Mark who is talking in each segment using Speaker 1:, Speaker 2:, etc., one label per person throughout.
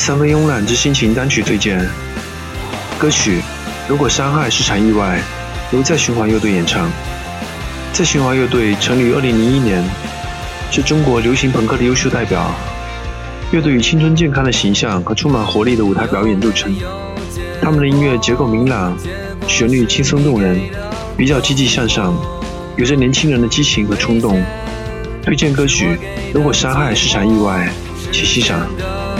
Speaker 1: 三分慵懒之心情单曲推荐。歌曲《如果伤害是场意外》，由在循环乐队演唱。在循环乐队成立于2001年，是中国流行朋克的优秀代表。乐队以青春健康的形象和充满活力的舞台表演著称。他们的音乐结构明朗，旋律轻松动人，比较积极向上，有着年轻人的激情和冲动。推荐歌曲《如果伤害是场意外》，请欣赏。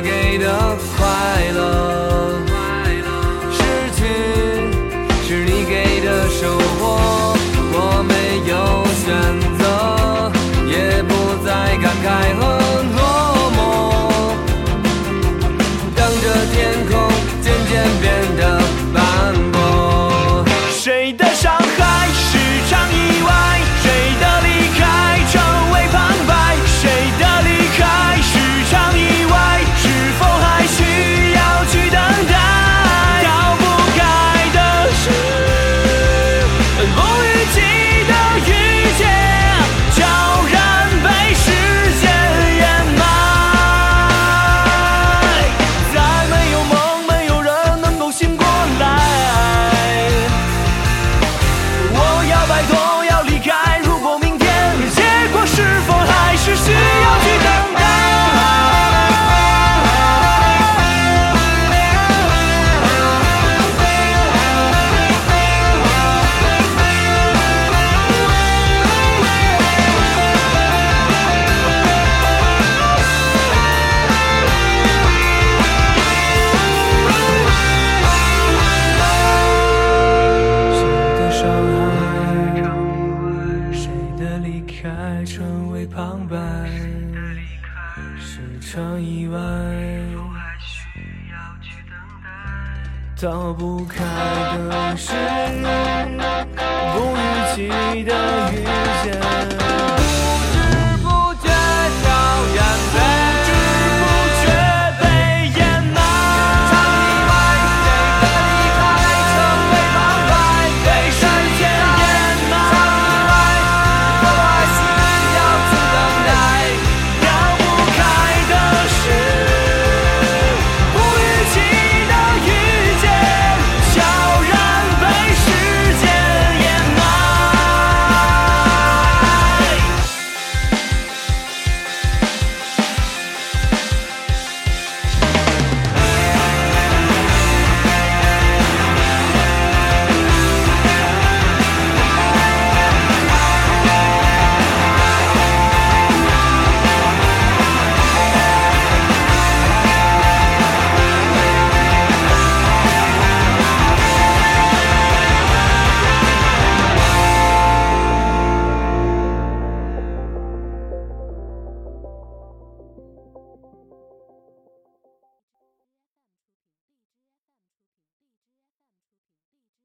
Speaker 2: 给的快乐。是场意外，逃不开的是不预期的。